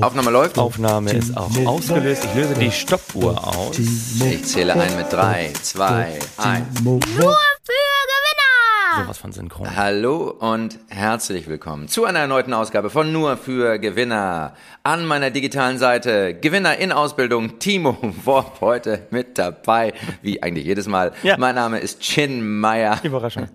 Aufnahme läuft. Aufnahme ist auch ausgelöst. Ich löse die Stoppuhr aus. Ich zähle ein mit drei, zwei, eins. Nur für! Sowas von synchron. Hallo und herzlich willkommen zu einer erneuten Ausgabe von Nur für Gewinner. An meiner digitalen Seite Gewinner in Ausbildung Timo Worp heute mit dabei, wie eigentlich jedes Mal. Ja. Mein Name ist Chin Meyer. Überraschung.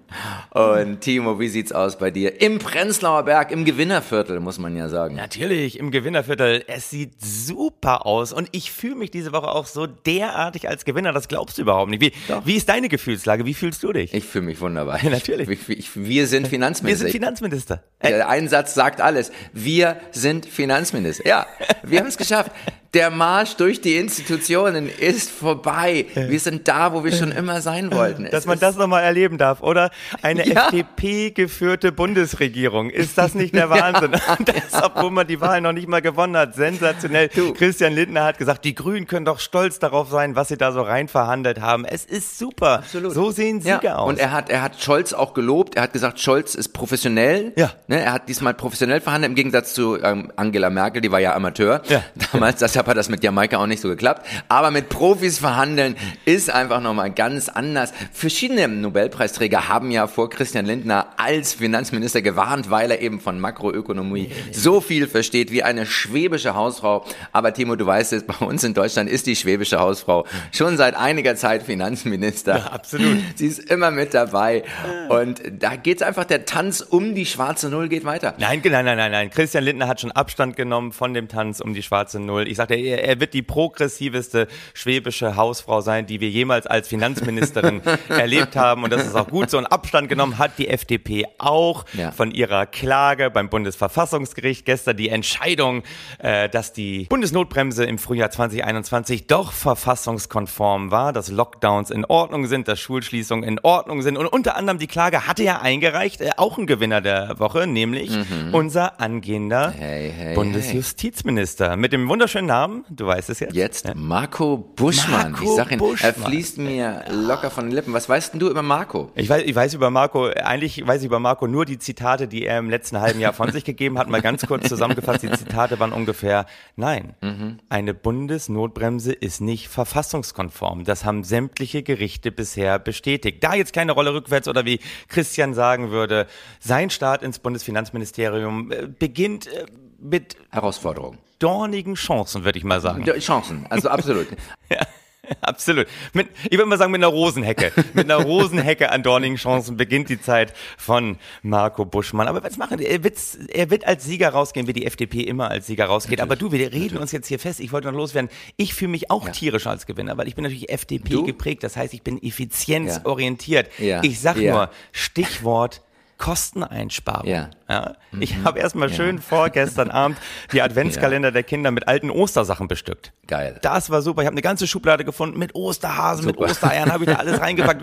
Und Timo, wie sieht's aus bei dir? Im Prenzlauer Berg, im Gewinnerviertel, muss man ja sagen. Natürlich, im Gewinnerviertel. Es sieht super aus und ich fühle mich diese Woche auch so derartig als Gewinner. Das glaubst du überhaupt nicht. Wie, wie ist deine Gefühlslage? Wie fühlst du dich? Ich fühle mich wunderbar. Ja, natürlich. Ich, ich, wir sind Wir Finanzminister. sind Finanzminister. Der Einsatz sagt alles. Wir sind Finanzminister. Ja, wir haben es geschafft. Der Marsch durch die Institutionen ist vorbei. Wir sind da, wo wir schon immer sein wollten. dass Es man ist- das nochmal erleben darf, oder? Eine Ja. FDP-geführte Bundesregierung. Ist das nicht der Wahnsinn? Das, obwohl man die Wahl noch nicht mal gewonnen hat. Sensationell. Du. Christian Lindner hat gesagt, die Grünen können doch stolz darauf sein, was sie da so rein verhandelt haben. Es ist super. Absolut. So sehen Siege ja. aus. Und er hat, er hat Scholz auch gelobt. Er hat gesagt, Scholz ist professionell. Ja. Ne, er hat diesmal professionell verhandelt, im Gegensatz zu ähm, Angela Merkel, die war ja Amateur. Ja. Damals, deshalb hat das mit Jamaika auch nicht so geklappt. Aber mit Profis verhandeln ist einfach nochmal ganz anders. Verschiedene Nobelpreisträger haben ja vor Christian Lindner als Finanzminister gewarnt, weil er eben von Makroökonomie so viel versteht wie eine schwäbische Hausfrau. Aber Timo, du weißt es, bei uns in Deutschland ist die schwäbische Hausfrau schon seit einiger Zeit Finanzminister. Ja, absolut. Sie ist immer mit dabei. Und da geht's einfach, der Tanz um die schwarze Null geht weiter. Nein, nein, nein, nein, nein. Christian Lindner hat schon Abstand genommen von dem Tanz um die schwarze Null. Ich sagte, er, er wird die progressiveste schwäbische Hausfrau sein, die wir jemals als Finanzministerin erlebt haben. Und das ist auch gut so. Und Abstand genommen hat die FDP auch Ja. von ihrer Klage beim Bundesverfassungsgericht. Gestern die Entscheidung, äh, dass die Bundesnotbremse im Frühjahr 2021 doch verfassungskonform war, dass Lockdowns in Ordnung sind, dass Schulschließungen in Ordnung sind. Und unter anderem die Klage hatte ja eingereicht, äh, auch ein Gewinner der Woche, nämlich unser angehender Mhm. Hey, hey, Bundesjustizminister mit dem wunderschönen Namen, du weißt es jetzt. Jetzt Marco Buschmann. Marco ich sag ihn, er Buschmann. fließt mir locker von den Lippen. Was weißt denn du über Marco? Ich weiß, ich weiß über Marco, eigentlich weiß ich über Marco nur die Zitate, die er im letzten halben Jahr von sich gegeben hat. Mal ganz kurz zusammengefasst, die Zitate waren ungefähr, nein, eine Bundesnotbremse ist nicht verfassungskonform. Das haben sämtliche Gerichte bisher bestätigt. Da jetzt keine Rolle rückwärts oder wie Christian sagen würde, sein Start ins Bundesfinanzministerium äh, beginnt äh, mit Herausforderung. Dornigen Chancen, würde ich mal sagen. Ja, Chancen, also absolut. Ja, absolut. Mit, ich würde mal sagen, mit einer Rosenhecke. Mit einer Rosenhecke an dornigen Chancen beginnt die Zeit von Marco Buschmann. Aber was machen? Er wird, er wird als Sieger rausgehen, wie die FDP immer als Sieger rausgeht. Aber du, wir reden uns jetzt hier fest. Ich wollte noch loswerden. Ich fühle mich auch tierisch als Gewinner, weil ich bin natürlich FDP Du? geprägt. Das heißt, ich bin effizienzorientiert. Ja. Ich sag Ja. nur, Stichwort Kosteneinsparung. Ja. Ich habe erstmal schön vorgestern Abend die Adventskalender der Kinder mit alten Ostersachen bestückt. Geil. Das war super. Ich habe eine ganze Schublade gefunden mit Osterhasen, Super. mit Ostereiern, habe ich da alles reingepackt.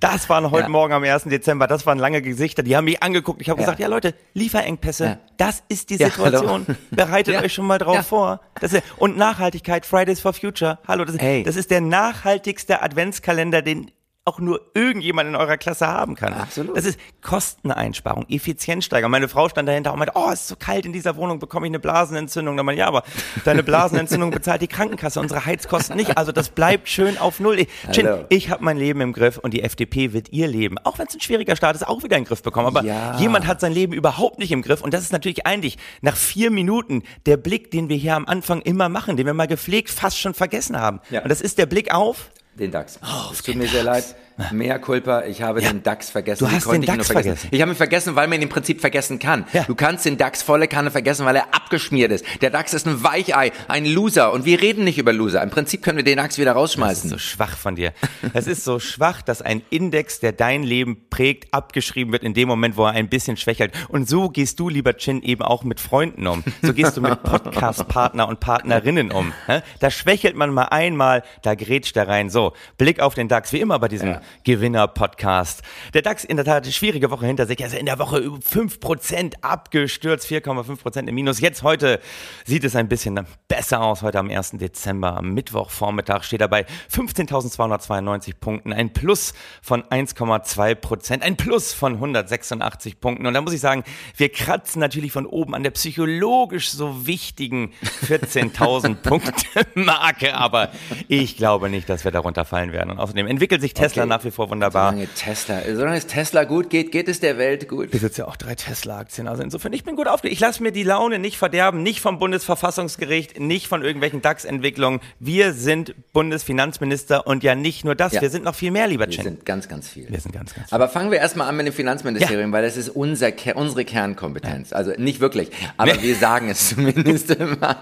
Das waren heute Ja. Morgen am 1. Dezember, das waren lange Gesichter, die haben mich angeguckt. Ich habe Ja. gesagt, ja Leute, Lieferengpässe, Ja. das ist die Ja, Situation. Bereitet Ja. euch schon mal drauf Ja. vor. Ist, und Nachhaltigkeit, Fridays for Future. Hallo, das, Hey. das ist der nachhaltigste Adventskalender, den auch nur irgendjemand in eurer Klasse haben kann. Absolut. Das ist Kosteneinsparung, Effizienzsteigerung. Meine Frau stand dahinter und meinte, oh, es ist so kalt in dieser Wohnung, bekomme ich eine Blasenentzündung. Dann meinte ja, aber deine Blasenentzündung bezahlt die Krankenkasse, unsere Heizkosten nicht. Also das bleibt schön auf Null. Ich, Chin, ich habe mein Leben im Griff und die FDP wird ihr Leben, auch wenn es ein schwieriger Start ist, auch wieder in den Griff bekommen. Aber Ja. jemand hat sein Leben überhaupt nicht im Griff und das ist natürlich eigentlich nach vier Minuten der Blick, den wir hier am Anfang immer machen, den wir mal gepflegt fast schon vergessen haben. Ja. Und das ist der Blick auf den DAX. Oh, tut mir sehr leid. Mehr Culpa, ich habe den DAX vergessen. Du hast konnte den ich DAX nur vergessen? vergessen. Ich habe ihn vergessen, weil man ihn im Prinzip vergessen kann. Ja. Du kannst den DAX volle Kanne vergessen, weil er abgeschmiert ist. Der DAX ist ein Weichei, ein Loser. Und wir reden nicht über Loser. Im Prinzip können wir den DAX wieder Das rausschmeißen. ist so schwach von dir. Es ist so schwach, dass ein Index, der dein Leben prägt, abgeschrieben wird in dem Moment, wo er ein bisschen schwächelt. Und so gehst du, lieber Chin, eben auch mit Freunden um. So gehst du mit Podcast-Partner und Partnerinnen um. Da schwächelt man mal einmal, da grätscht er rein. So, Blick auf den DAX, wie immer bei diesem Gewinner-Podcast. Der DAX in der Tat eine schwierige Woche hinter sich. Also in der Woche über 5% abgestürzt, 4,5% im Minus. Jetzt heute sieht es ein bisschen besser aus. Heute am 1. Dezember, am Mittwochvormittag steht er bei 15.292 Punkten. Ein Plus von 1,2%. Ein Plus von 186 Punkten. Und da muss ich sagen, wir kratzen natürlich von oben an der psychologisch so wichtigen 14.000 Punkte Marke. Aber ich glaube nicht, dass wir darunter fallen werden. Und außerdem entwickelt sich Tesla Okay. nach wie vor wunderbar. Solange Tesla, solange es Tesla gut geht, geht es der Welt gut. Ich besitze ja auch drei Tesla-Aktien. Also insofern, ich bin gut aufgelegt. Ich lasse mir die Laune nicht verderben, nicht vom Bundesverfassungsgericht, nicht von irgendwelchen DAX-Entwicklungen. Wir sind Bundesfinanzminister und ja nicht nur das, Ja. wir sind noch viel mehr, lieber Wir Chin. sind ganz, ganz viel. Wir sind ganz, ganz Aber fangen wir erstmal an mit dem Finanzministerium, weil das ist unser, unsere Kernkompetenz. Also nicht wirklich, aber wir sagen es zumindest immer.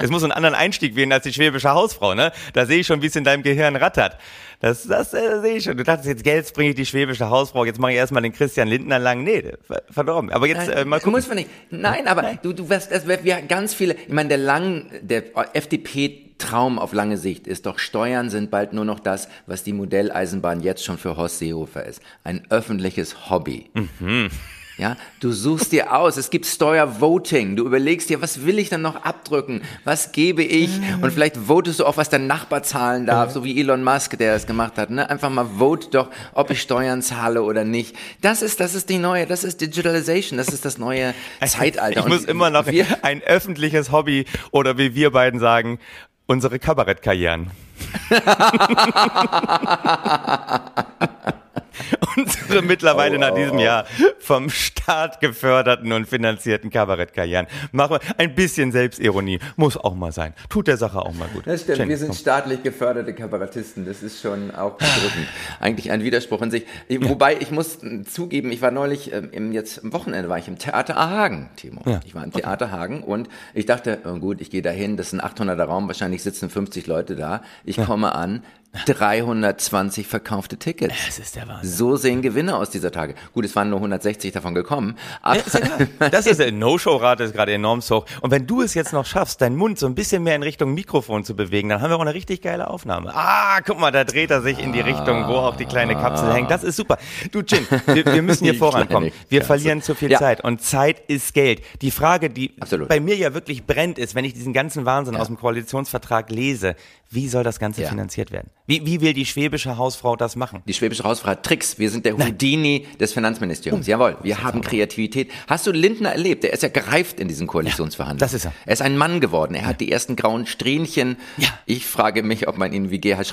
Es muss einen anderen Einstieg wählen als die schwäbische Hausfrau, ne? Da sehe ich schon, wie es in deinem Gehirn rattert. Das, das äh, sehe ich schon. Du dachtest jetzt, jetzt bringe ich die schwäbische Hausfrau, jetzt mache ich erstmal den Christian Lindner lang. Nee, ver- verdorben. Aber jetzt äh, mal gucken. Muss man nicht. Nein, aber du, du wirst, das wird wir ganz viele, ich meine, der lang, der FDP Traum auf lange Sicht ist doch, Steuern sind bald nur noch das, was die Modelleisenbahn jetzt schon für Horst Seehofer ist. Ein öffentliches Hobby. Ja, du suchst dir aus, es gibt Steuervoting, du überlegst dir, was will ich dann noch abdrücken, was gebe ich und vielleicht votest du auch, was dein Nachbar zahlen darf, so wie Elon Musk, der es gemacht hat, ne? Einfach mal vote doch, ob ich Steuern zahle oder nicht. Das ist, das ist die neue, das ist Digitalization, das ist das neue Zeitalter. Ich muss Und immer noch ein öffentliches Hobby oder wie wir beiden sagen, unsere Kabarettkarrieren. unsere mittlerweile Oh, nach diesem. Jahr vom Staat geförderten und finanzierten Kabarettkarrieren. Machen wir ein bisschen Selbstironie. Muss auch mal sein. Tut der Sache auch mal gut. Das stimmt, Jenny, wir sind komm. staatlich geförderte Kabarettisten. Das ist schon auch bedrückend. Eigentlich ein Widerspruch in sich. Ich- Wobei, ich muss äh, zugeben, ich war neulich, ähm, im, jetzt am Wochenende war ich im Theater Hagen, Timo. Ja. Ich war im Theater Hagen und ich dachte, oh gut, ich gehe da hin, das ist ein 800er Raum, wahrscheinlich sitzen 50 Leute da. Ich komme an, 320 verkaufte Tickets. Das ist der Wahnsinn. So sehen Gewinne aus dieser Tage. Gut, es waren nur 160 davon gekommen. Aber Ist egal. Das ist der No-Show-Rate ist gerade enorm hoch. Und wenn du es jetzt noch schaffst, deinen Mund so ein bisschen mehr in Richtung Mikrofon zu bewegen, dann haben wir auch eine richtig geile Aufnahme. Ah, guck mal, da dreht er sich in die Richtung, wo auch die kleine Kapsel hängt. Das ist super. Du, Jin, wir, wir müssen hier vorankommen. Wir verlieren zu viel Ja. Zeit. Und Zeit ist Geld. Die Frage, die Absolut. bei mir ja wirklich brennt, ist, wenn ich diesen ganzen Wahnsinn aus dem Koalitionsvertrag lese, wie soll das Ganze Ja. finanziert werden? Wie, wie will die schwäbische Hausfrau das machen? Die Schwäbische Hausfrau hat Tricks. Wir sind der Houdini des Finanzministeriums. Oh. Jawohl, wir haben Kreativität. Hast du Lindner erlebt? Der ist ja gereift in diesen Koalitionsverhandlungen. das ist er. Er ist ein Mann geworden. Er hat die ersten grauen Strähnchen. Ja. Ich frage mich, ob man ihn wie Gerhard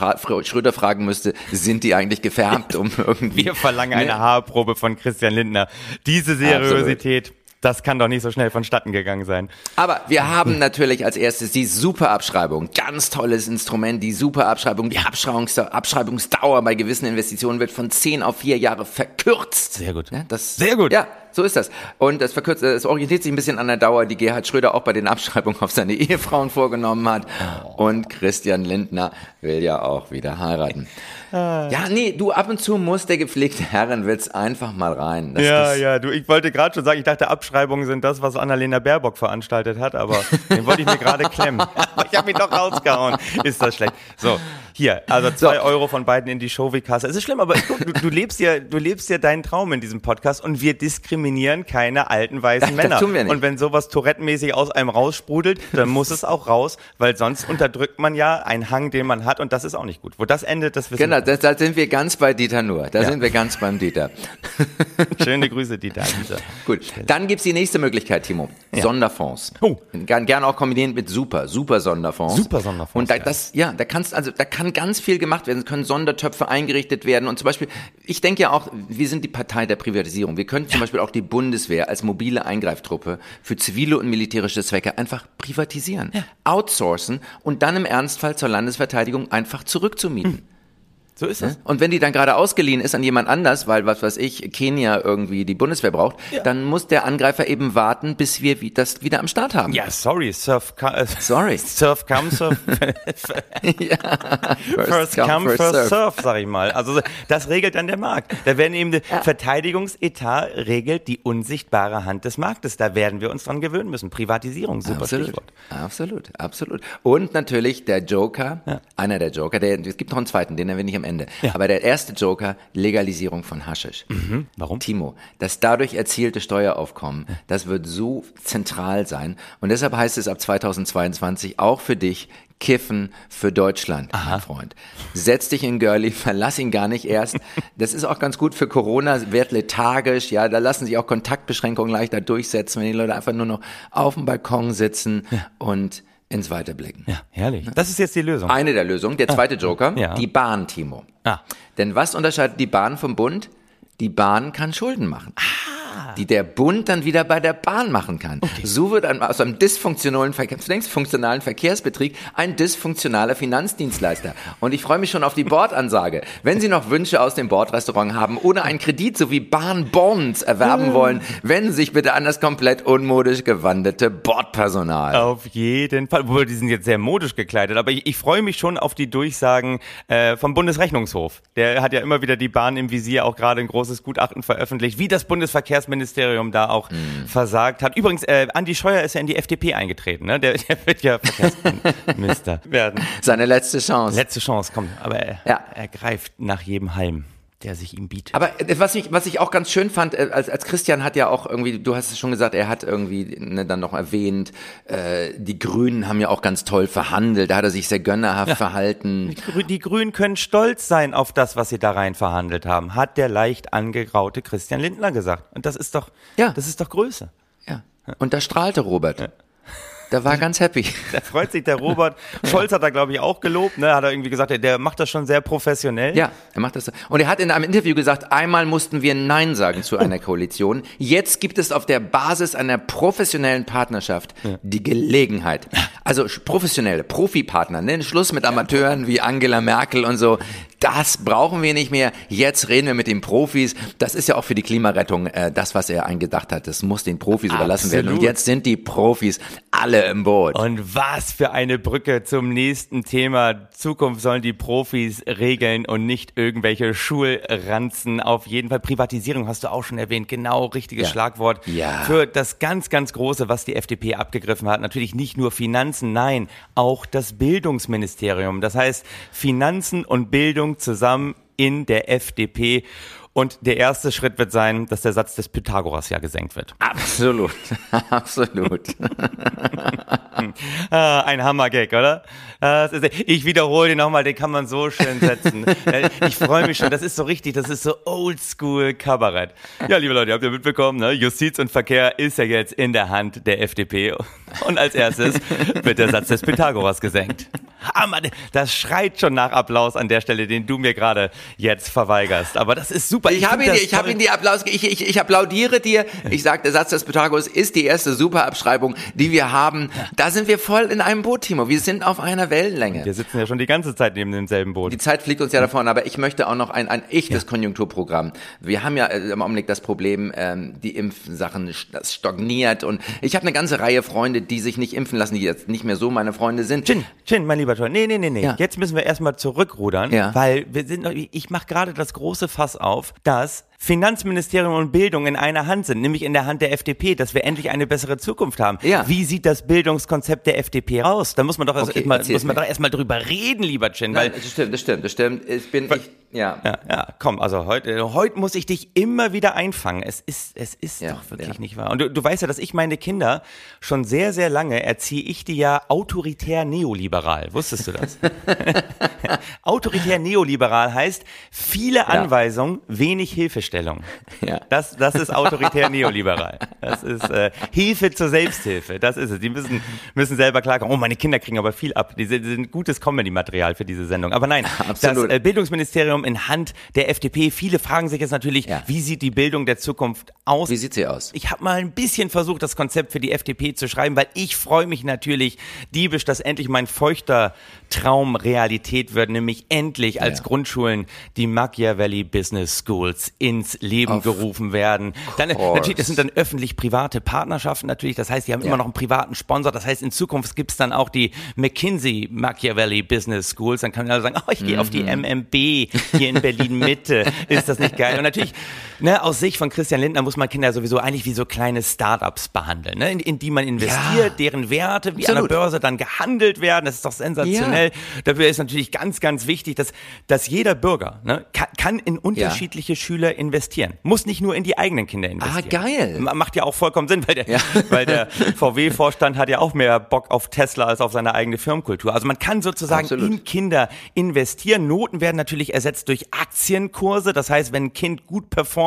Schröder fragen müsste, sind die eigentlich gefärbt, um irgendwie... Wir verlangen eine Ne? Haarprobe von Christian Lindner. Diese Seriosität, das kann doch nicht so schnell vonstatten gegangen sein. Aber wir haben natürlich als erstes die Superabschreibung. Ganz tolles Instrument, die Superabschreibung. Die Abschreibungs Abschreibungsdauer bei gewissen Investitionen wird von 10 auf 4 Jahre verkürzt. Sehr gut. Ja, das, Sehr gut. Ja, so ist das. Und das verkürzt, es orientiert sich ein bisschen an der Dauer, die Gerhard Schröder auch bei den Abschreibungen auf seine Ehefrauen vorgenommen hat. Und Christian Lindner will ja auch wieder heiraten. Ah. Ja, nee, du, ab und zu muss der gepflegte Herrenwitz einfach mal rein. Das ja, ja, du, ich wollte gerade schon sagen, ich dachte, Abschreibungen sind das, was Annalena Baerbock veranstaltet hat, aber den wollte ich mir gerade klemmen. Aber ich habe ihn doch rausgehauen. Ist das schlecht. So, hier, also zwei So. Euro von beiden in die Show-Kasse. Es ist schlimm, aber guck, du, du lebst ja, du lebst ja deinen Traum in diesem Podcast und wir diskriminieren keine alten weißen Das Männer. tun wir nicht. Und wenn sowas Tourette-mäßig aus einem raussprudelt, dann muss es auch raus, weil sonst unterdrückt man ja einen Hang, den man hat und das ist auch nicht gut. Wo das endet, das wissen Genau, das, da sind wir ganz bei Dieter nur. Da Ja. sind wir ganz beim Dieter. Schöne Grüße, Dieter. Dieter. Gut, dann gibt's die nächste Möglichkeit, Timo. Sonderfonds. Oh. Gern, gern auch kombiniert mit super, super Sonderfonds. Super Sonderfonds, Und da, ja. das, ja, da kannst, also, da kann ganz viel gemacht werden. Es können Sondertöpfe eingerichtet werden. Und zum Beispiel, ich denke ja auch, wir sind die Partei der Privatisierung. Wir könnten zum Beispiel auch die Bundeswehr als mobile Eingreiftruppe für zivile und militärische Zwecke einfach privatisieren, outsourcen und dann im Ernstfall zur Landesverteidigung einfach zurückzumieten. So ist es. Und wenn die dann gerade ausgeliehen ist an jemand anders, weil was weiß ich, Kenia irgendwie die Bundeswehr braucht, dann muss der Angreifer eben warten, bis wir das wieder am Start haben. Ja, sorry, Surf, äh, Sorry. Surf come, Surf, first come, first serve, sag ich mal. Also das regelt dann der Markt. Da werden eben, der Verteidigungsetat regelt die unsichtbare Hand des Marktes. Da werden wir uns dran gewöhnen müssen. Privatisierung, super Absolut, Stichwort. absolut, absolut. Und natürlich der Joker, Ja. einer der Joker, der, es gibt noch einen zweiten, den erwähne ich am Ende. Aber der erste Joker, Legalisierung von Haschisch. Warum? Timo, das dadurch erzielte Steueraufkommen, das wird so zentral sein. Und deshalb heißt es ab 2022 auch für dich, Kiffen für Deutschland, mein Freund. Setz dich in Girlie, verlass ihn gar nicht erst. Das ist auch ganz gut für Corona, wird lethargisch, ja, da lassen sich auch Kontaktbeschränkungen leichter durchsetzen, wenn die Leute einfach nur noch auf dem Balkon sitzen und ins Weiterblicken. Ja, herrlich. Das ist jetzt die Lösung. Eine der Lösungen, der zweite Joker, Ja. die Bahn, Timo. Ah. Denn was unterscheidet die Bahn vom Bund? Die Bahn kann Schulden machen. Die der Bund dann wieder bei der Bahn machen kann. So wird aus einem dysfunktionalen, funktionalen Verkehrsbetrieb ein dysfunktionaler Finanzdienstleister. Und ich freue mich schon auf die Bordansage. Wenn Sie noch Wünsche aus dem Bordrestaurant haben oder einen Kredit sowie Bahnbonds erwerben wollen, wenden Sie sich bitte an das komplett unmodisch gewandete Bordpersonal. Auf jeden Fall. Obwohl, die sind jetzt sehr modisch gekleidet. Aber ich, ich freue mich schon auf die Durchsagen äh, vom Bundesrechnungshof. Der hat ja immer wieder die Bahn im Visier, auch gerade ein großes Gutachten veröffentlicht, wie das Bundesverkehrsministerium da auch versagt hat. Übrigens, äh, Andi Scheuer ist ja in die FDP eingetreten. Ne? Der, der wird ja Verkehrsminister werden. Seine letzte Chance. Letzte Chance, komm. Aber er, Ja. er greift nach jedem Halm, der sich ihm bietet. Aber äh, was ich, was ich auch ganz schön fand, äh, als, als Christian hat ja auch irgendwie, du hast es schon gesagt, er hat irgendwie ne, dann noch erwähnt, äh, die Grünen haben ja auch ganz toll verhandelt, da hat er sich sehr gönnerhaft verhalten. Die Die Grünen können stolz sein auf das, was sie da rein verhandelt haben, hat der leicht angegraute Christian Lindner gesagt. Und das ist doch, Ja. das ist doch Größe. Ja. Und da strahlte Robert. Da war ganz happy. Da freut sich der Robert. Scholz hat da, glaube ich, auch gelobt, ne? Hat er irgendwie gesagt, der, der macht das schon sehr professionell. Ja, er macht das. Und er hat in einem Interview gesagt, einmal mussten wir Nein sagen zu einer Koalition. Jetzt gibt es auf der Basis einer professionellen Partnerschaft die Gelegenheit. Also professionelle, Profipartner, ne? Schluss mit Amateuren wie Angela Merkel und so. Das brauchen wir nicht mehr. Jetzt reden wir mit den Profis. Das ist ja auch für die Klimarettung äh, das, was er eingedacht hat. Das muss den Profis überlassen werden. Und Absolut. jetzt sind die Profis alle im Boot. Und was für eine Brücke zum nächsten Thema. Zukunft sollen die Profis regeln und nicht irgendwelche Schulranzen. Auf jeden Fall Privatisierung hast du auch schon erwähnt. Genau, richtiges Ja. Schlagwort. Ja. Für das ganz, ganz Große, was die FDP abgegriffen hat. Natürlich nicht nur Finanzen, nein, auch das Bildungsministerium. Das heißt, Finanzen und Bildung zusammen in der FDP. Und der erste Schritt wird sein, dass der Satz des Pythagoras ja gesenkt wird. Absolut, absolut. Ah, ein Hammergag, oder? Ist, ich wiederhole den nochmal, den kann man so schön setzen. Äh, ich freue mich schon, das ist so richtig, das ist so oldschool Kabarett. Ja, liebe Leute, ihr habt ja mitbekommen, ne? Justiz und Verkehr ist ja jetzt in der Hand der FDP. Und als erstes wird der Satz des Pythagoras gesenkt. Hammer, das schreit schon nach Applaus an der Stelle, den du mir gerade jetzt verweigerst. Aber das ist super. Ich habe find ihn, ich habe ihn die Applaus, ich, ich, ich applaudiere dir. Ich sage, der Satz des Pythagoras ist die erste Superabschreibung, die wir haben. Da sind wir voll in einem Boot, Timo. Wir sind auf einer Wellenlänge. Wir sitzen ja schon die ganze Zeit neben demselben Boot. Die Zeit fliegt uns ja davon, aber ich möchte auch noch ein, ein echtes Konjunkturprogramm. Wir haben ja äh, im Augenblick das Problem, ähm, die Impfsachen, das stagniert und ich habe eine ganze Reihe Freunde, die sich nicht impfen lassen, die jetzt nicht mehr so meine Freunde sind. Chin, Chin, mein lieber John. Nee, nee, nee, nee. Ja. Jetzt müssen wir erstmal zurückrudern, Ja. weil wir sind, noch- ich mache gerade das große Fass auf, dass Finanzministerium und Bildung in einer Hand sind, nämlich in der Hand der FDP, dass wir endlich eine bessere Zukunft haben. Ja. Wie sieht das Bildungskonzept der FDP aus? Da muss man doch erst Okay, erstmal, muss man doch erstmal drüber reden, lieber Chin, Nein, weil das stimmt, das stimmt, das stimmt. Ich bin, ich, ja. ja, ja, komm, also heute, heute muss ich dich immer wieder einfangen. Es ist, es ist Ja, doch wirklich ja. nicht wahr. Und du, du weißt ja, dass ich meine Kinder schon sehr, sehr lange erziehe ich die ja autoritär neoliberal. Wusstest du das? autoritär neoliberal heißt viele Anweisungen, wenig Hilfestellung. Ja. Das, das ist autoritär neoliberal. Das ist äh, Hilfe zur Selbsthilfe. Das ist es. Die müssen, müssen selber klarkommen. Oh, meine Kinder kriegen aber viel ab. Die sind, die sind gutes Comedy-Material für diese Sendung. Aber nein, Absolut. das äh, Bildungsministerium in Hand der FDP. Viele fragen sich jetzt natürlich, Ja. wie sieht die Bildung der Zukunft aus? Wie sieht sie aus? Ich habe mal ein bisschen versucht, das Konzept für die FDP zu schreiben, weil ich freue mich natürlich diebisch, dass endlich mein feuchter Traum Realität wird, nämlich endlich als Ja. Grundschulen die Machiavelli Business Schools ins Leben Of gerufen werden. Dann, course. natürlich, das sind dann öffentlich-private Partnerschaften natürlich. Das heißt, die haben Ja. immer noch einen privaten Sponsor. Das heißt, in Zukunft gibt's dann auch die McKinsey Machiavelli Business Schools. Dann kann man also sagen, oh, ich gehe auf die Mhm. MMB hier in Berlin Mitte. Ist das nicht geil? Und natürlich ne, aus Sicht von Christian Lindner muss man Kinder sowieso eigentlich wie so kleine Startups behandeln, ne, in, in die man investiert, ja. deren Werte wie Absolut. an der Börse dann gehandelt werden. Das ist doch sensationell. Ja. Dafür ist natürlich ganz, ganz wichtig, dass, dass jeder Bürger ne, kann, kann in unterschiedliche ja. Schüler investieren. Muss nicht nur in die eigenen Kinder investieren. Ah, geil. Macht ja auch vollkommen Sinn, weil der, weil der VW-Vorstand hat ja auch mehr Bock auf Tesla als auf seine eigene Firmenkultur. Also man kann sozusagen Absolut. in Kinder investieren. Noten werden natürlich ersetzt durch Aktienkurse. Das heißt, wenn ein Kind gut performt,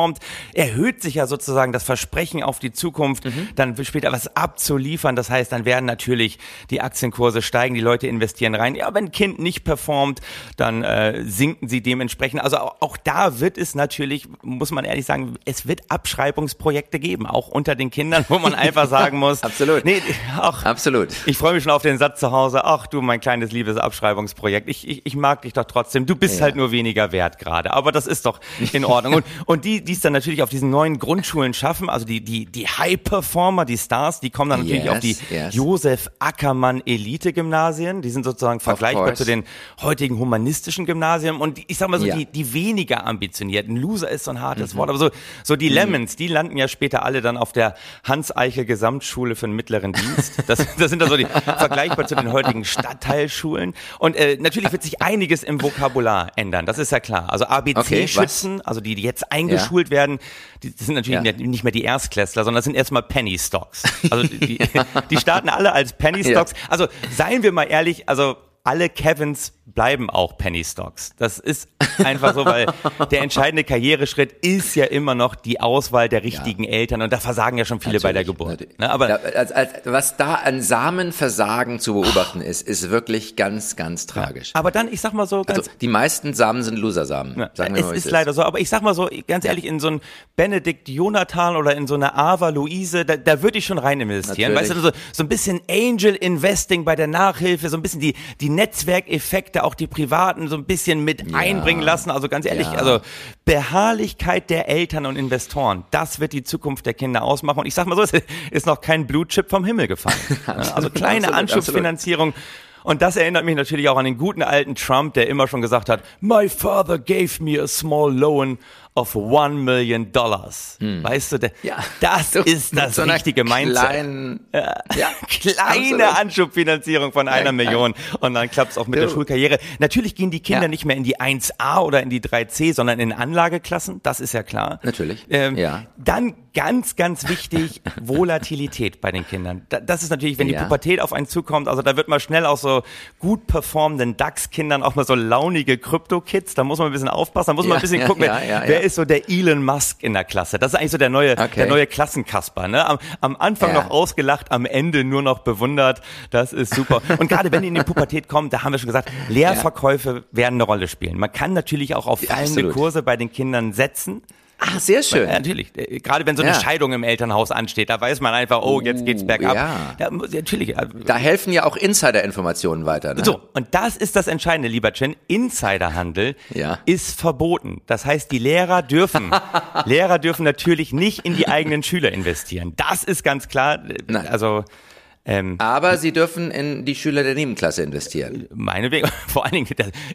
erhöht sich ja sozusagen das Versprechen auf die Zukunft, mhm. dann später was abzuliefern. Das heißt, dann werden natürlich die Aktienkurse steigen, die Leute investieren rein. Ja, wenn ein Kind nicht performt, dann äh, sinken sie dementsprechend. Also auch, auch da wird es natürlich, muss man ehrlich sagen, es wird Abschreibungsprojekte geben, auch unter den Kindern, wo man einfach sagen muss. Absolut. Nee, auch, Absolut. Ich freue mich schon auf den Satz zu Hause. Ach du, mein kleines liebes Abschreibungsprojekt. Ich, ich, ich mag dich doch trotzdem. Du bist ja. halt nur weniger wert gerade. Aber das ist doch in Ordnung. und, und die, die es dann natürlich auf diesen neuen Grundschulen schaffen, also die, die, die High-Performer, die Stars, die kommen dann natürlich yes, auf die yes. Josef Ackermann Elite-Gymnasien. Die sind sozusagen vergleichbar zu den heutigen humanistischen Gymnasien. Und ich sag mal so, ja. die, die weniger ambitionierten. Loser ist so ein hartes mhm. Wort, aber so, so die mhm. Lemons, die landen ja später alle dann auf der Hans-Eichel Gesamtschule für den mittleren Dienst. Das, das sind dann so die vergleichbar zu den heutigen Stadtteilschulen. Und äh, natürlich wird sich einiges im Vokabular ändern, das ist ja klar. Also ABC-Schützen, okay, also die, die jetzt eingeschult ja. Werden, die, das sind natürlich ja. nicht mehr die Erstklässler, sondern das sind erstmal Penny Stocks. Also die, die starten alle als Penny Stocks. Also seien wir mal ehrlich, also alle Kevins bleiben auch Penny Stocks. Das ist einfach so, weil der entscheidende Karriereschritt ist ja immer noch die Auswahl der richtigen ja. Eltern und da versagen ja schon viele Natürlich, bei der Geburt. Ne, aber da, als, als, was da an Samenversagen zu beobachten ist, ist wirklich ganz, ganz tragisch. Ja. Aber dann, ich sag mal so, ganz, also, die meisten Samen sind Losersamen. Ja, sagen wir es mal, ist, ist leider so, aber ich sag mal so, ganz ehrlich, in so ein Benedikt Jonathan oder in so eine Ava Luise, da, da würde ich schon rein investieren. Natürlich. Weißt du, so, so ein bisschen Angel Investing bei der Nachhilfe, so ein bisschen die, die Netzwerkeffekte, auch die privaten, so ein bisschen mit ja. einbringen lassen. Also ganz ehrlich, ja. also Beharrlichkeit der Eltern und Investoren, das wird die Zukunft der Kinder ausmachen. Und ich sag mal so, es ist noch kein Blue Chip vom Himmel gefallen. also kleine absolut, Anschubsfinanzierung. Und das erinnert mich natürlich auch an den guten alten Trump, der immer schon gesagt hat, My father gave me a small loan of one million dollars. Hm. Weißt du, der, ja, das so, ist das so richtige Mindset. Kleinen, ja, ja, kleine absolut. Anschubfinanzierung von einer Million und dann klappt es auch mit du. der Schulkarriere. Natürlich gehen die Kinder nicht mehr in die 1a oder in die 3c, sondern in Anlageklassen, das ist ja klar. Natürlich. Ähm, ja. Dann ganz, ganz wichtig, Volatilität bei den Kindern. Das ist natürlich, wenn die Pubertät auf einen zukommt, also da wird man schnell auch so gut performenden DAX-Kindern auch mal so launige Krypto-Kids, da muss man ein bisschen aufpassen, da muss man ein bisschen gucken, wer, wer ist so der Elon Musk in der Klasse. Das ist eigentlich so der neue, okay. der neue Klassenkasper. Ne? Am, am Anfang ja. noch ausgelacht, am Ende nur noch bewundert. Das ist super. Und gerade wenn die in die Pubertät kommen, da haben wir schon gesagt, Lehrverkäufe ja. werden eine Rolle spielen. Man kann natürlich auch auf fallende ja, Kurse bei den Kindern setzen. Ah, sehr schön. Ja, natürlich. Äh, gerade wenn so eine ja. Scheidung im Elternhaus ansteht, da weiß man einfach, oh, jetzt geht's bergab. Ja. ja natürlich. Äh, da helfen ja auch Insider-Informationen weiter. Ne? So, und das ist das Entscheidende, lieber Chen. Insiderhandel ja. ist verboten. Das heißt, die Lehrer dürfen, Lehrer dürfen natürlich nicht in die eigenen Schüler investieren. Das ist ganz klar. Nein. Also, ähm, Aber Sie dürfen in die Schüler der Nebenklasse investieren. Meinetwegen. Vor allen Dingen,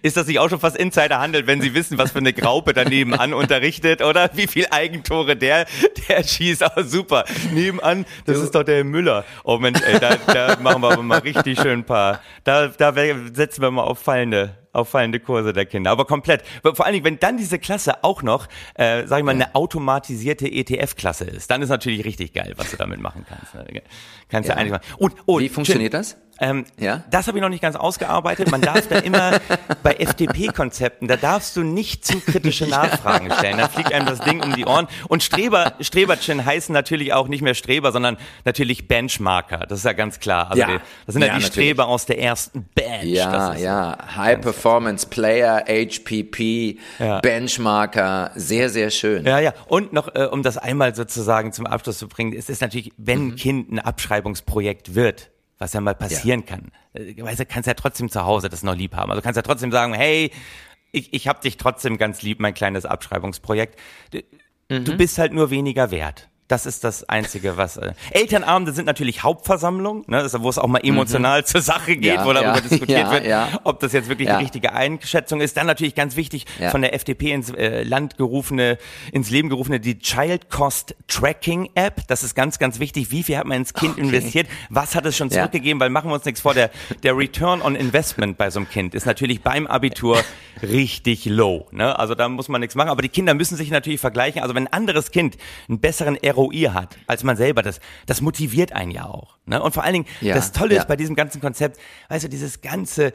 ist das nicht auch schon fast Insiderhandel, wenn Sie wissen, was für eine Graupe daneben an unterrichtet, oder? Wie viel Eigentore der, der schießt. Oh, super. Nebenan, das du. ist doch der Müller. Oh Mensch, ey, da, da machen wir aber mal richtig schön ein paar. Da, da setzen wir mal auf fallende auffallende Kurse der Kinder, aber komplett. Vor allen Dingen, wenn dann diese Klasse auch noch, äh, sag ich mal, eine automatisierte ETF-Klasse ist, dann ist natürlich richtig geil, was du damit machen kannst. Ne? Kannst ja, ja eigentlich machen. Und, und Wie funktioniert das? Ähm, ja? Das habe ich noch nicht ganz ausgearbeitet. Man darf da immer bei FDP-Konzepten, da darfst du nicht zu kritische Nachfragen stellen. Da fliegt einem das Ding um die Ohren. Und Streber, Streberchen heißen natürlich auch nicht mehr Streber, sondern natürlich Benchmarker. Das ist ja ganz klar. Also ja. Die, das sind ja, ja die natürlich. Streber aus der ersten Bench. Ja, ja. High Performance Player, HPP, ja. Benchmarker. Sehr, sehr schön. Ja, ja. Und noch, äh, um das einmal sozusagen zum Abschluss zu bringen, ist es natürlich, wenn mhm. ein Kind ein Abschreibungsprojekt wird, was ja mal passieren ja. kann. Äh, weißt du, kannst ja trotzdem zu Hause das noch lieb haben. Also kannst ja trotzdem sagen, hey, ich, ich hab dich trotzdem ganz lieb, mein kleines Abschreibungsprojekt. Du, mhm. du bist halt nur weniger wert. Das ist das Einzige, was. Äh, Elternabende sind natürlich Hauptversammlungen, ne, wo es auch mal emotional mhm. zur Sache geht, Ja, wo darüber ja, diskutiert ja, wird, ob das jetzt wirklich die richtige Einschätzung ist. Dann natürlich ganz wichtig von der FDP ins äh, Land gerufene, ins Leben gerufene, die Child Cost Tracking App. Das ist ganz, ganz wichtig. Wie viel hat man ins Kind investiert? Was hat es schon zurückgegeben? Weil machen wir uns nichts vor, der, der Return on Investment bei so einem Kind ist natürlich beim Abitur richtig low. Ne? Also da muss man nichts machen. Aber die Kinder müssen sich natürlich vergleichen. Also wenn ein anderes Kind einen besseren ROI hat als man selber, das, das motiviert einen ja auch. Ne? Und vor allen Dingen, Ja, das Tolle ja. ist bei diesem ganzen Konzept, weißt du, dieses ganze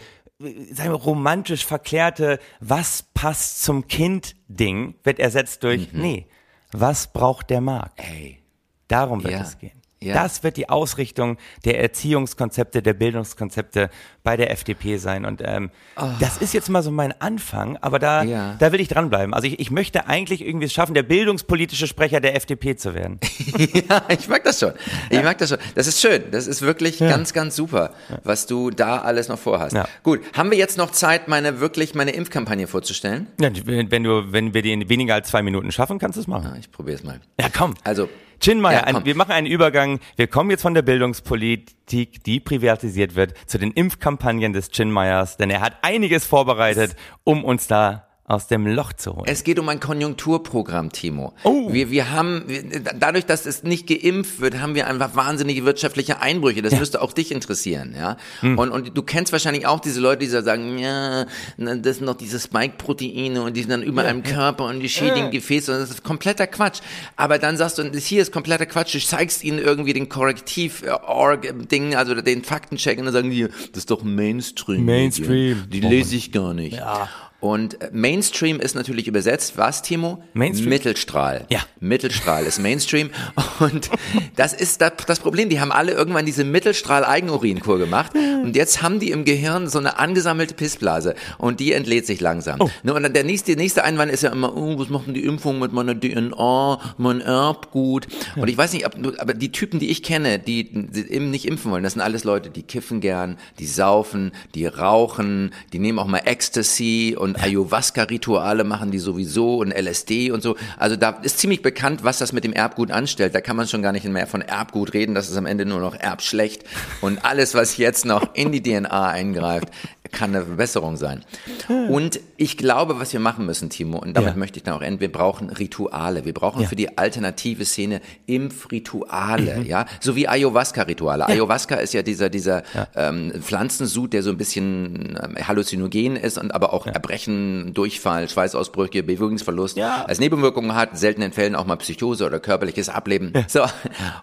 sagen wir, romantisch verklärte, was passt zum Kind-Ding, wird ersetzt durch, nee, was braucht der Markt? Ey. Darum wird Ja. es gehen. Ja. Das wird die Ausrichtung der Erziehungskonzepte, der Bildungskonzepte bei der FDP sein. Und ähm, das ist jetzt mal so mein Anfang, aber da, Ah. Ja. da will ich dranbleiben. Also ich, ich möchte eigentlich irgendwie es schaffen, der bildungspolitische Sprecher der FDP zu werden. Ja, ich mag das schon. Ich mag das schon. Das ist schön. Das ist wirklich ganz, ganz super, was du da alles noch vorhast. Ja. Gut, haben wir jetzt noch Zeit, meine wirklich meine Impfkampagne vorzustellen? Ja, wenn, du, wenn wir die in weniger als zwei Minuten schaffen, kannst du es machen. Ja, ich probiere es mal. Ja, komm. Also, Chinmeier, Ja, wir machen einen Übergang. Wir kommen jetzt von der Bildungspolitik, die privatisiert wird, zu den Impfkampagnen des Chinmeiers, denn er hat einiges vorbereitet, um uns da aus dem Loch zu holen. Es geht um ein Konjunkturprogramm, Timo. Oh. Wir, wir haben, wir- dadurch, dass es nicht geimpft wird, haben wir einfach wahnsinnige wirtschaftliche Einbrüche. Das müsste auch dich interessieren, ja. Hm. Und, und du kennst wahrscheinlich auch diese Leute, die so sagen, ja, das sind noch diese Spike-Proteine und die sind dann überall im Körper und die schädigen Gefäße und das ist kompletter Quatsch. Aber dann sagst du, das hier ist kompletter Quatsch, du zeigst ihnen irgendwie den Korrektiv-Org-Ding, also den Faktencheck und dann sagen die, das ist doch Mainstream. Mainstream. Die lese ich gar nicht. Ja. Und äh, Mainstream ist natürlich übersetzt, was, Timo? Mainstream? Mittelstrahl. Ja. Mittelstrahl ist Mainstream. Und das ist das, Problem. Die haben alle irgendwann diese Mittelstrahl-Eigenurinkur gemacht. Und jetzt haben die im Gehirn so eine angesammelte Pissblase. Und die entlädt sich langsam. Ne, Und dann der nächste, nächste Einwand ist ja immer, oh, was macht denn die Impfung mit meiner DNA, mein Erbgut? Und ich weiß nicht, ob, aber die Typen, die ich kenne, die, die eben nicht impfen wollen, das sind alles Leute, die kiffen gern, die saufen, die rauchen, die nehmen auch mal Ecstasy und Ayahuasca-Rituale machen die sowieso und LSD und so. Also da ist ziemlich bekannt, was das mit dem Erbgut anstellt. Da kann man schon gar nicht mehr von Erbgut reden. Das ist am Ende nur noch erbschlecht. Und alles, was jetzt noch in die DNA eingreift, kann eine Verbesserung sein. Und ich glaube, was wir machen müssen, Timo, und damit Ja. möchte ich dann auch enden, wir brauchen Rituale. Wir brauchen Ja. für die alternative Szene Impfrituale, Mhm. ja, so wie Ayahuasca-Rituale. Ayahuasca ist ja dieser dieser ähm, Pflanzensud, der so ein bisschen ähm, halluzinogen ist und aber auch Erbrechen, Durchfall, Schweißausbrüche, Bewegungsverlust Ja. als Nebenwirkungen hat, in seltenen Fällen auch mal Psychose oder körperliches Ableben. So,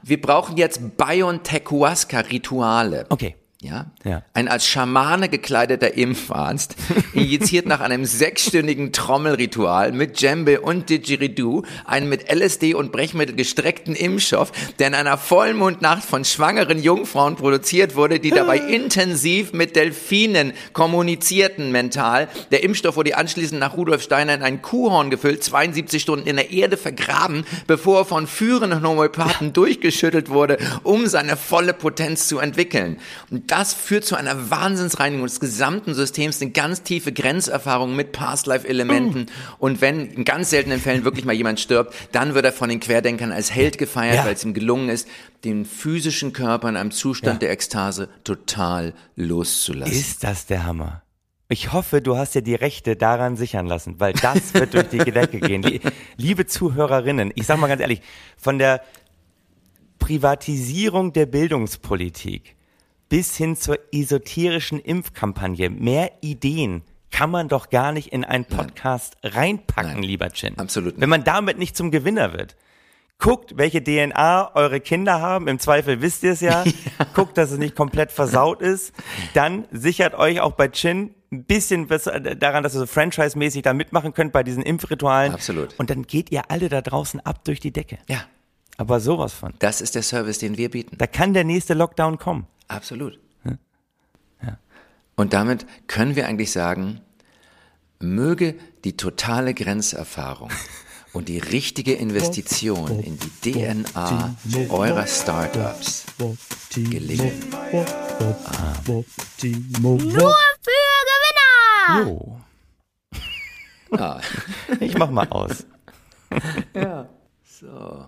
wir brauchen jetzt Biontequasca-Rituale. Okay. Ja? Ja. Ein als Schamane gekleideter Impfarzt injiziert nach einem sechsstündigen Trommelritual mit Djembe und Didgeridoo einen mit LSD und Brechmittel gestreckten Impfstoff, der in einer Vollmondnacht von schwangeren Jungfrauen produziert wurde, die dabei intensiv mit Delfinen kommunizierten mental. Der Impfstoff wurde anschließend nach Rudolf Steiner in ein Kuhhorn gefüllt, 72 Stunden in der Erde vergraben, bevor er von führenden Homöopathen durchgeschüttelt wurde, um seine volle Potenz zu entwickeln. Und das führt zu einer Wahnsinnsreinigung des gesamten Systems, eine ganz tiefe Grenzerfahrung mit Past-Life-Elementen. Und wenn in ganz seltenen Fällen wirklich mal jemand stirbt, dann wird er von den Querdenkern als Held gefeiert, Ja. weil es ihm gelungen ist, den physischen Körper in einem Zustand Ja. der Ekstase total loszulassen. Ist das der Hammer? Ich hoffe, du hast dir die Rechte daran sichern lassen, weil das wird durch die Decke gehen. Die, liebe Zuhörerinnen, ich sag mal ganz ehrlich, von der Privatisierung der Bildungspolitik bis hin zur esoterischen Impfkampagne, mehr Ideen kann man doch gar nicht in einen Podcast reinpacken, Nein. lieber Chin. Absolut nicht. Wenn man damit nicht zum Gewinner wird. Guckt, welche DNA eure Kinder haben. Im Zweifel wisst ihr es ja. Guckt, dass es nicht komplett versaut ist. Dann sichert euch auch bei Chin ein bisschen daran, dass ihr so franchise-mäßig da mitmachen könnt bei diesen Impfritualen. Absolut. Und dann geht ihr alle da draußen ab durch die Decke. Ja, Aber sowas von. das ist der Service, den wir bieten. Da kann der nächste Lockdown kommen. Absolut. Und damit können wir eigentlich sagen, möge die totale Grenzerfahrung und die richtige Investition in die DNA eurer Startups gelingen. Nur für Gewinner! Jo. Ah, Ich mach mal aus. so.